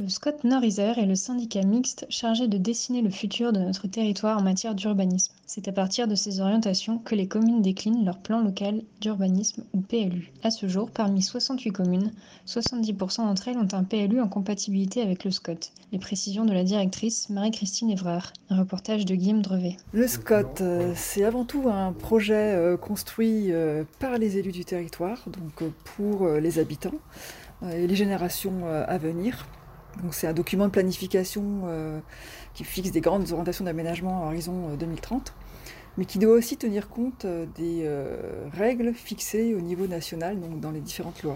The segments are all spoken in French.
Le Scott Norizer est le syndicat mixte chargé de dessiner le futur de notre territoire en matière d'urbanisme. C'est à partir de ces orientations que les communes déclinent leur plan local d'urbanisme ou PLU. À ce jour, parmi 68 communes, 70% d'entre elles ont un PLU en compatibilité avec le SCOT. Les précisions de la directrice Marie-Christine Évrard. Un reportage de Guillaume Drevet. Le SCOT, euh, c'est avant tout un projet euh, construit euh, par les élus du territoire, donc pour les habitants et les générations à venir. C'est un document de planification euh, qui fixe des grandes orientations d'aménagement à horizon 2030, euh, mais qui doit aussi tenir compte euh, des règles fixées au niveau national, dans les différentes lois.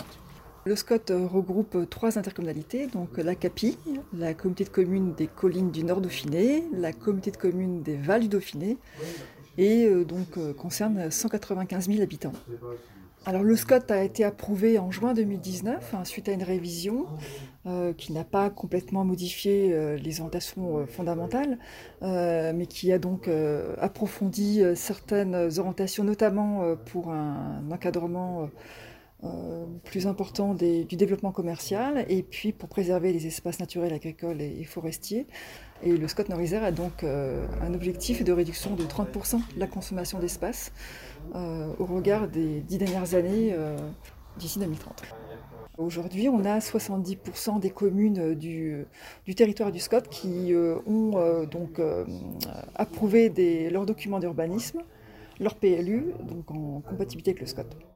Le SCOT regroupe trois intercommunalités, donc la CAPI, la communauté de communes des collines du Nord Dauphiné, la communauté de communes des Vals du Dauphiné, et donc concerne 195 000 habitants. Alors le SCOT a été approuvé en juin 2019 hein, suite à une révision euh, qui n'a pas complètement modifié euh, les orientations euh, fondamentales, mais qui a donc approfondi certaines orientations, notamment pour un, encadrement plus important du développement commercial et puis pour préserver les espaces naturels, agricoles et, forestiers. Et le SCOT Norizer a donc un objectif de réduction de 30% de la consommation d'espace au regard des dix dernières années d'ici 2030. Aujourd'hui, on a 70% des communes du, territoire du SCOT qui euh, ont euh, donc euh, approuvé leurs documents d'urbanisme, leur PLU, donc en compatibilité avec le SCOT.